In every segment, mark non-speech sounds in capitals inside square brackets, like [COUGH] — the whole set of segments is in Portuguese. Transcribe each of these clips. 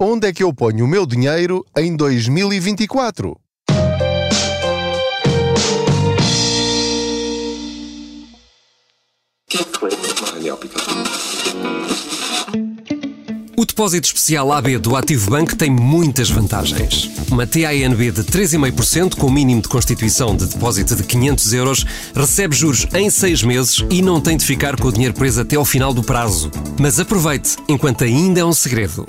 Onde é que eu ponho o meu dinheiro em 2024? O depósito especial AB do Ativo Bank tem muitas vantagens. Uma TINB de 3,5% com mínimo de constituição de depósito de 500 euros recebe juros em 6 meses e não tem de ficar com o dinheiro preso até ao final do prazo. Mas aproveite, enquanto ainda é um segredo.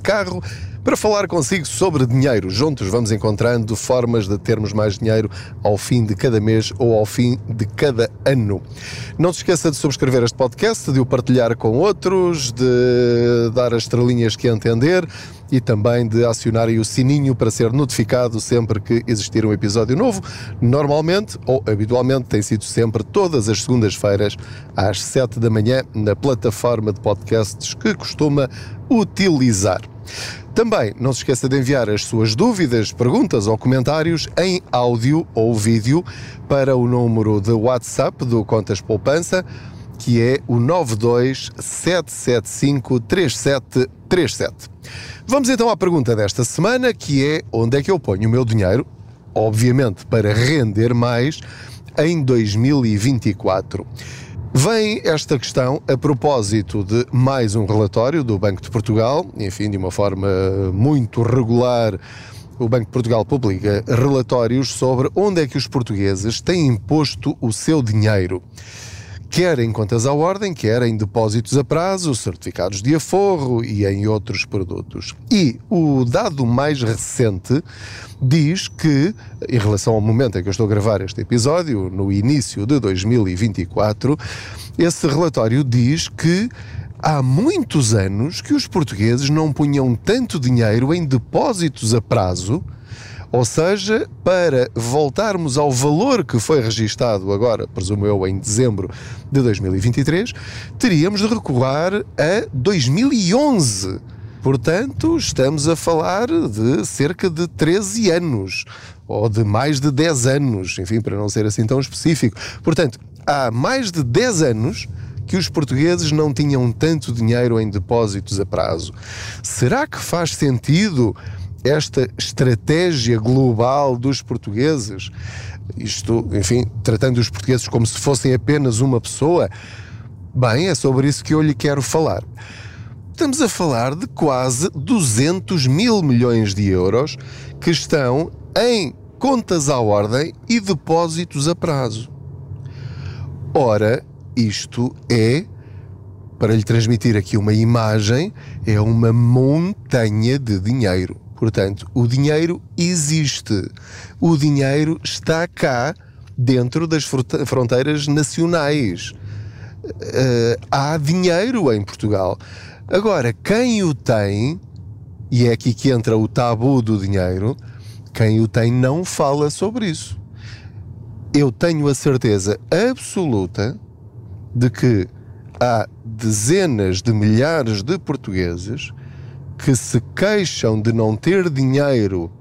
carro para falar consigo sobre dinheiro. Juntos vamos encontrando formas de termos mais dinheiro ao fim de cada mês ou ao fim de cada ano. Não se esqueça de subscrever este podcast, de o partilhar com outros, de dar as estrelinhas que entender e também de acionar o sininho para ser notificado sempre que existir um episódio novo. Normalmente ou habitualmente tem sido sempre todas as segundas-feiras às 7 da manhã na plataforma de podcasts que costuma utilizar. Também não se esqueça de enviar as suas dúvidas, perguntas ou comentários em áudio ou vídeo para o número de WhatsApp do Contas Poupança, que é o 927753737. Vamos então à pergunta desta semana, que é onde é que eu ponho o meu dinheiro, obviamente para render mais, em 2024. Vem esta questão a propósito de mais um relatório do Banco de Portugal, enfim, de uma forma muito regular. O Banco de Portugal publica relatórios sobre onde é que os portugueses têm posto o seu dinheiro quer em contas à ordem, quer em depósitos a prazo, certificados de aforro e em outros produtos. E o dado mais recente diz que, em relação ao momento em que eu estou a gravar este episódio, no início de 2024, esse relatório diz que há muitos anos que os portugueses não punham tanto dinheiro em depósitos a prazo ou seja, para voltarmos ao valor que foi registado agora, presumo eu, em dezembro de 2023, teríamos de recuar a 2011. Portanto, estamos a falar de cerca de 13 anos, ou de mais de 10 anos, enfim, para não ser assim tão específico. Portanto, há mais de 10 anos que os portugueses não tinham tanto dinheiro em depósitos a prazo. Será que faz sentido esta estratégia global dos portugueses, isto, enfim, tratando os portugueses como se fossem apenas uma pessoa, bem, é sobre isso que eu lhe quero falar. Estamos a falar de quase 200 mil milhões de euros que estão em contas à ordem e depósitos a prazo. Ora, isto é, para lhe transmitir aqui uma imagem, é uma montanha de dinheiro. Portanto, o dinheiro existe. O dinheiro está cá, dentro das fronteiras nacionais. Uh, há dinheiro em Portugal. Agora, quem o tem, e é aqui que entra o tabu do dinheiro, quem o tem não fala sobre isso. Eu tenho a certeza absoluta de que há dezenas de milhares de portugueses que se queixam de não ter dinheiro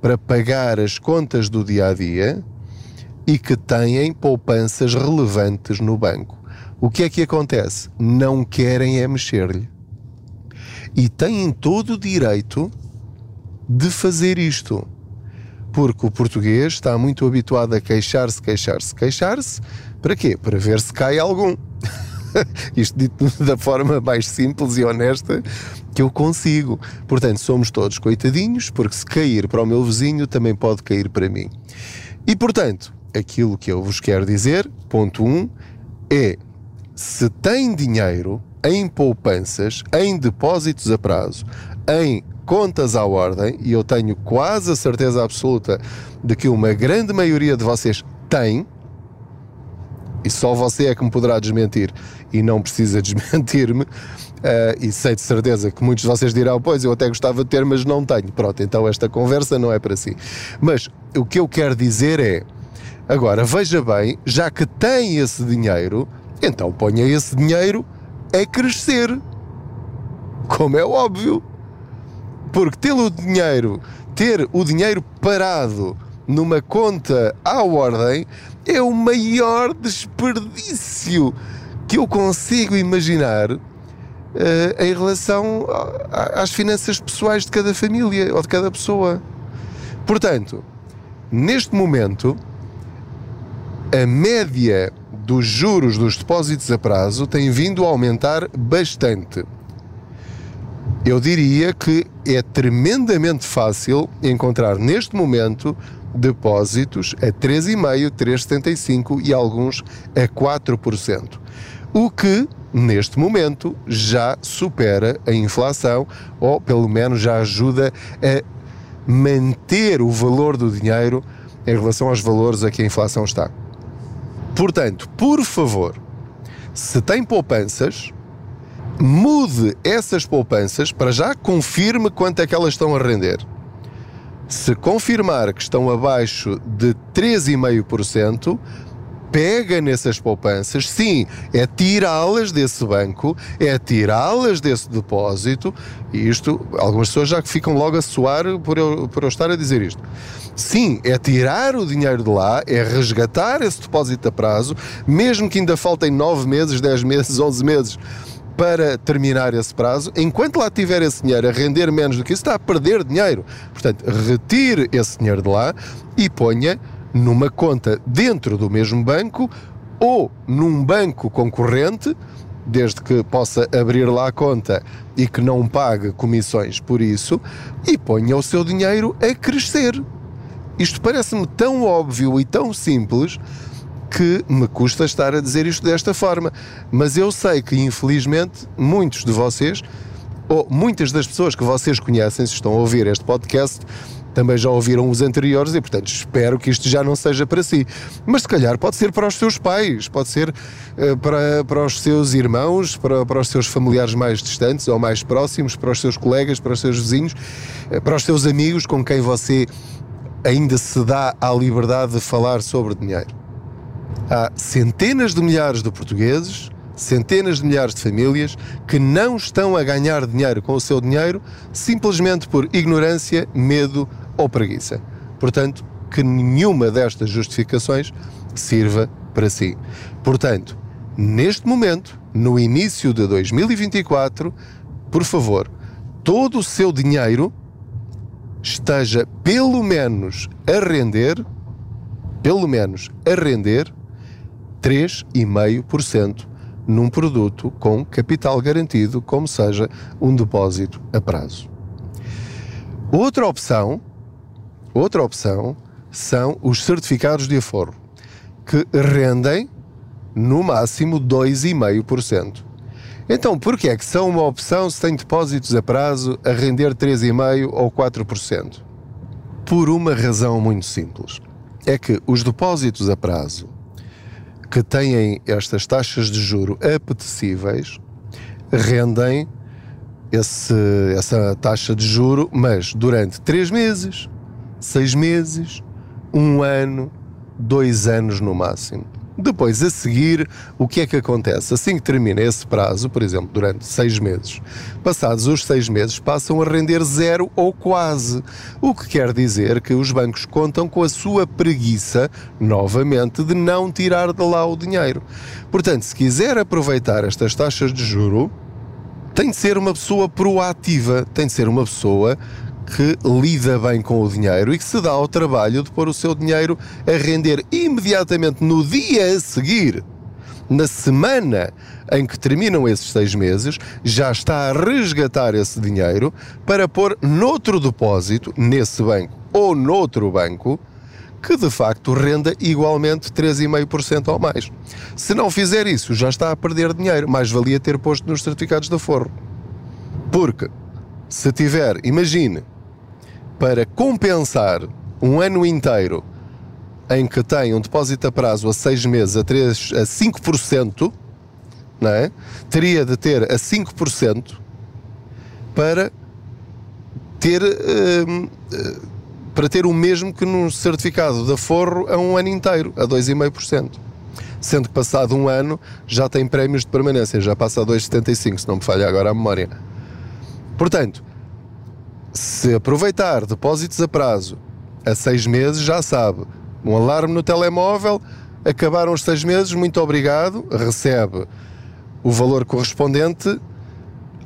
para pagar as contas do dia a dia e que têm poupanças relevantes no banco. O que é que acontece? Não querem é mexer-lhe. E têm todo o direito de fazer isto. Porque o português está muito habituado a queixar-se, queixar-se, queixar-se. Para quê? Para ver se cai algum. [LAUGHS] Isto dito [LAUGHS] da forma mais simples e honesta que eu consigo. Portanto, somos todos coitadinhos, porque se cair para o meu vizinho, também pode cair para mim. E portanto, aquilo que eu vos quero dizer, ponto 1, um, é se tem dinheiro em poupanças, em depósitos a prazo, em contas à ordem, e eu tenho quase a certeza absoluta de que uma grande maioria de vocês tem, e só você é que me poderá desmentir e não precisa [LAUGHS] desmentir-me. Uh, e sei de certeza que muitos de vocês dirão, pois eu até gostava de ter, mas não tenho. Pronto, então esta conversa não é para si. Mas o que eu quero dizer é: agora veja bem, já que tem esse dinheiro, então ponha esse dinheiro a crescer. Como é óbvio. Porque ter o dinheiro, ter o dinheiro parado numa conta à ordem é o maior desperdício que eu consigo imaginar uh, em relação às finanças pessoais de cada família ou de cada pessoa. Portanto, neste momento, a média dos juros dos depósitos a prazo tem vindo a aumentar bastante. Eu diria que é tremendamente fácil encontrar neste momento depósitos a 3,5%, 3,75% e alguns a 4%. O que, neste momento, já supera a inflação ou, pelo menos, já ajuda a manter o valor do dinheiro em relação aos valores a que a inflação está. Portanto, por favor, se tem poupanças, mude essas poupanças para já confirme quanto é que elas estão a render. Se confirmar que estão abaixo de 3,5%, pega nessas poupanças, sim, é tirá-las desse banco, é tirá-las desse depósito, e isto, algumas pessoas já ficam logo a soar por eu, por eu estar a dizer isto. Sim, é tirar o dinheiro de lá, é resgatar esse depósito a prazo, mesmo que ainda faltem 9 meses, 10 meses, 11 meses para terminar esse prazo, enquanto lá tiver esse dinheiro a render menos do que isso, está a perder dinheiro. Portanto, retire esse dinheiro de lá e ponha numa conta dentro do mesmo banco ou num banco concorrente, desde que possa abrir lá a conta e que não pague comissões por isso, e ponha o seu dinheiro a crescer. Isto parece-me tão óbvio e tão simples que me custa estar a dizer isto desta forma, mas eu sei que infelizmente muitos de vocês, ou muitas das pessoas que vocês conhecem, se estão a ouvir este podcast, também já ouviram os anteriores e, portanto, espero que isto já não seja para si. Mas se calhar pode ser para os seus pais, pode ser uh, para, para os seus irmãos, para, para os seus familiares mais distantes ou mais próximos, para os seus colegas, para os seus vizinhos, uh, para os seus amigos com quem você ainda se dá a liberdade de falar sobre dinheiro. Há centenas de milhares de portugueses, centenas de milhares de famílias que não estão a ganhar dinheiro com o seu dinheiro simplesmente por ignorância, medo ou preguiça. Portanto, que nenhuma destas justificações sirva para si. Portanto, neste momento, no início de 2024, por favor, todo o seu dinheiro esteja pelo menos a render, pelo menos a render 3,5% num produto com capital garantido, como seja um depósito a prazo. Outra opção, outra opção são os certificados de aforro, que rendem no máximo 2,5%. Então, por que é que são uma opção se tem depósitos a prazo a render 3,5% ou 4%? Por uma razão muito simples. É que os depósitos a prazo que têm estas taxas de juro apetecíveis rendem esse, essa taxa de juro, mas durante três meses, seis meses, um ano, dois anos no máximo. Depois, a seguir, o que é que acontece? Assim que termina esse prazo, por exemplo, durante seis meses, passados os seis meses, passam a render zero ou quase. O que quer dizer que os bancos contam com a sua preguiça, novamente, de não tirar de lá o dinheiro. Portanto, se quiser aproveitar estas taxas de juro, tem de ser uma pessoa proativa, tem de ser uma pessoa que lida bem com o dinheiro e que se dá ao trabalho de pôr o seu dinheiro a render imediatamente no dia a seguir, na semana em que terminam esses seis meses, já está a resgatar esse dinheiro para pôr noutro depósito, nesse banco ou noutro banco, que de facto renda igualmente 3,5% ou mais. Se não fizer isso, já está a perder dinheiro. Mais valia ter posto nos certificados de aforro. Porque se tiver, imagine, para compensar um ano inteiro em que tem um depósito a prazo a 6 meses a, 3, a 5%, não é? teria de ter a 5% para ter, uh, uh, para ter o mesmo que num certificado de aforro a um ano inteiro, a 2,5%. Sendo que passado um ano já tem prémios de permanência, já passa a 2,75, se não me falha agora a memória. Portanto, se aproveitar depósitos a prazo a seis meses, já sabe, um alarme no telemóvel, acabaram os seis meses, muito obrigado, recebe o valor correspondente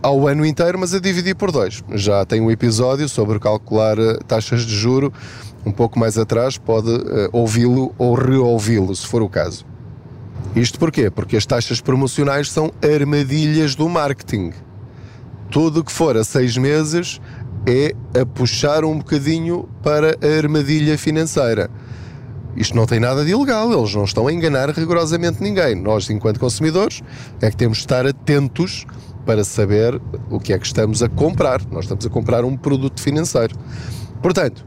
ao ano inteiro, mas a dividir por dois. Já tem um episódio sobre calcular eh, taxas de juro um pouco mais atrás, pode uh, ouvi-lo ou reouvi-lo, se for o caso. Isto porquê? Porque as taxas promocionais são armadilhas do marketing. Tudo que for a seis meses é a puxar um bocadinho para a armadilha financeira. Isto não tem nada de ilegal, eles não estão a enganar rigorosamente ninguém. Nós, enquanto consumidores, é que temos de estar atentos para saber o que é que estamos a comprar. Nós estamos a comprar um produto financeiro. Portanto,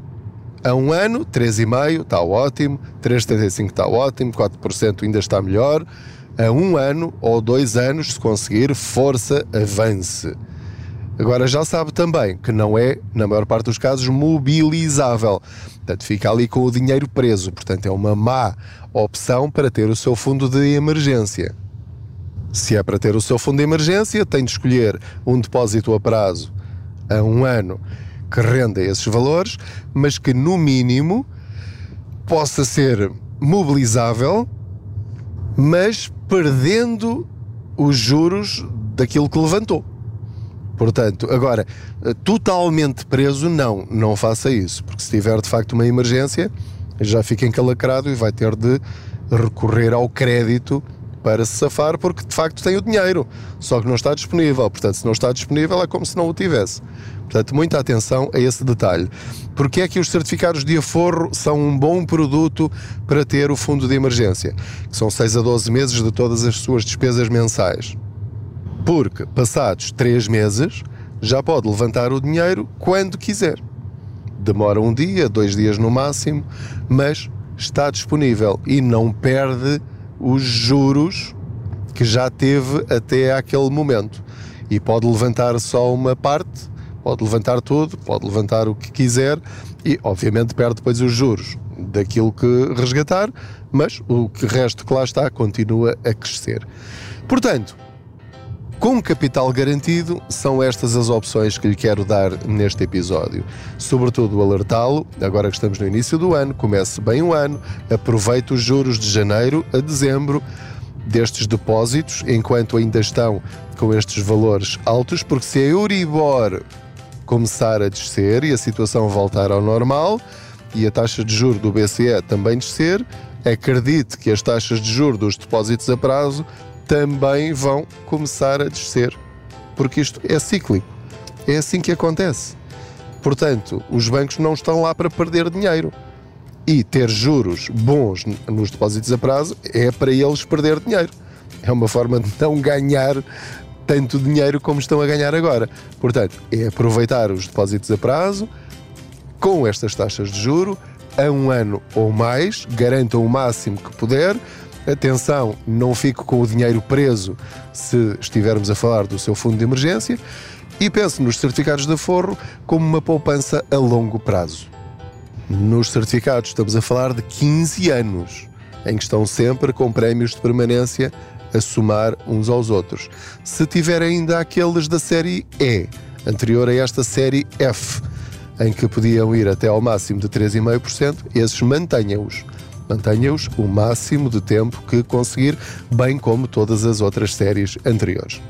a um ano, 3,5% está ótimo, 3,75% está ótimo, 4% ainda está melhor. A um ano ou dois anos, se conseguir, força, avance. Agora já sabe também que não é, na maior parte dos casos, mobilizável. Portanto, fica ali com o dinheiro preso. Portanto, é uma má opção para ter o seu fundo de emergência. Se é para ter o seu fundo de emergência, tem de escolher um depósito a prazo a um ano que renda esses valores, mas que no mínimo possa ser mobilizável, mas perdendo os juros daquilo que levantou. Portanto, agora, totalmente preso, não, não faça isso, porque se tiver de facto uma emergência, já fica encalacrado e vai ter de recorrer ao crédito para se safar, porque de facto tem o dinheiro, só que não está disponível. Portanto, se não está disponível, é como se não o tivesse. Portanto, muita atenção a esse detalhe. Porque é que os certificados de aforro são um bom produto para ter o fundo de emergência? Que são 6 a 12 meses de todas as suas despesas mensais. Porque, passados 3 meses, já pode levantar o dinheiro quando quiser. Demora um dia, dois dias no máximo, mas está disponível e não perde os juros que já teve até aquele momento. E pode levantar só uma parte, pode levantar tudo, pode levantar o que quiser e, obviamente, perde depois os juros daquilo que resgatar, mas o que resto que lá está continua a crescer. Portanto, com capital garantido, são estas as opções que lhe quero dar neste episódio. Sobretudo alertá-lo, agora que estamos no início do ano, comece bem o ano, aproveite os juros de janeiro a dezembro destes depósitos, enquanto ainda estão com estes valores altos, porque se a Euribor começar a descer e a situação voltar ao normal e a taxa de juro do BCE também descer, acredite que as taxas de juro dos depósitos a prazo também vão começar a descer, porque isto é cíclico. É assim que acontece. Portanto, os bancos não estão lá para perder dinheiro. E ter juros bons nos depósitos a prazo é para eles perder dinheiro. É uma forma de não ganhar tanto dinheiro como estão a ganhar agora. Portanto, é aproveitar os depósitos a prazo com estas taxas de juro a um ano ou mais, garantam o máximo que puder, Atenção, não fique com o dinheiro preso se estivermos a falar do seu fundo de emergência e pense nos certificados de aforro como uma poupança a longo prazo. Nos certificados estamos a falar de 15 anos, em que estão sempre com prémios de permanência a somar uns aos outros. Se tiver ainda aqueles da série E, anterior a esta série F, em que podiam ir até ao máximo de 3,5%, esses mantenham-os. Mantenha-os o máximo de tempo que conseguir, bem como todas as outras séries anteriores.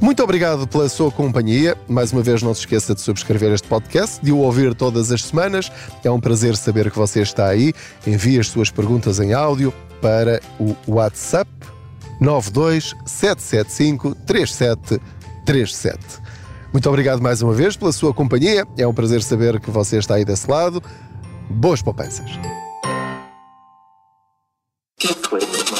Muito obrigado pela sua companhia. Mais uma vez, não se esqueça de subscrever este podcast, de o ouvir todas as semanas. É um prazer saber que você está aí. Envie as suas perguntas em áudio para o WhatsApp 927753737. Muito obrigado mais uma vez pela sua companhia. É um prazer saber que você está aí desse lado. Boas poupanças.